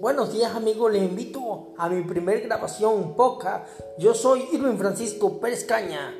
Buenos días amigos, les invito a mi primer grabación poca. Yo soy Irwin Francisco Pérez Caña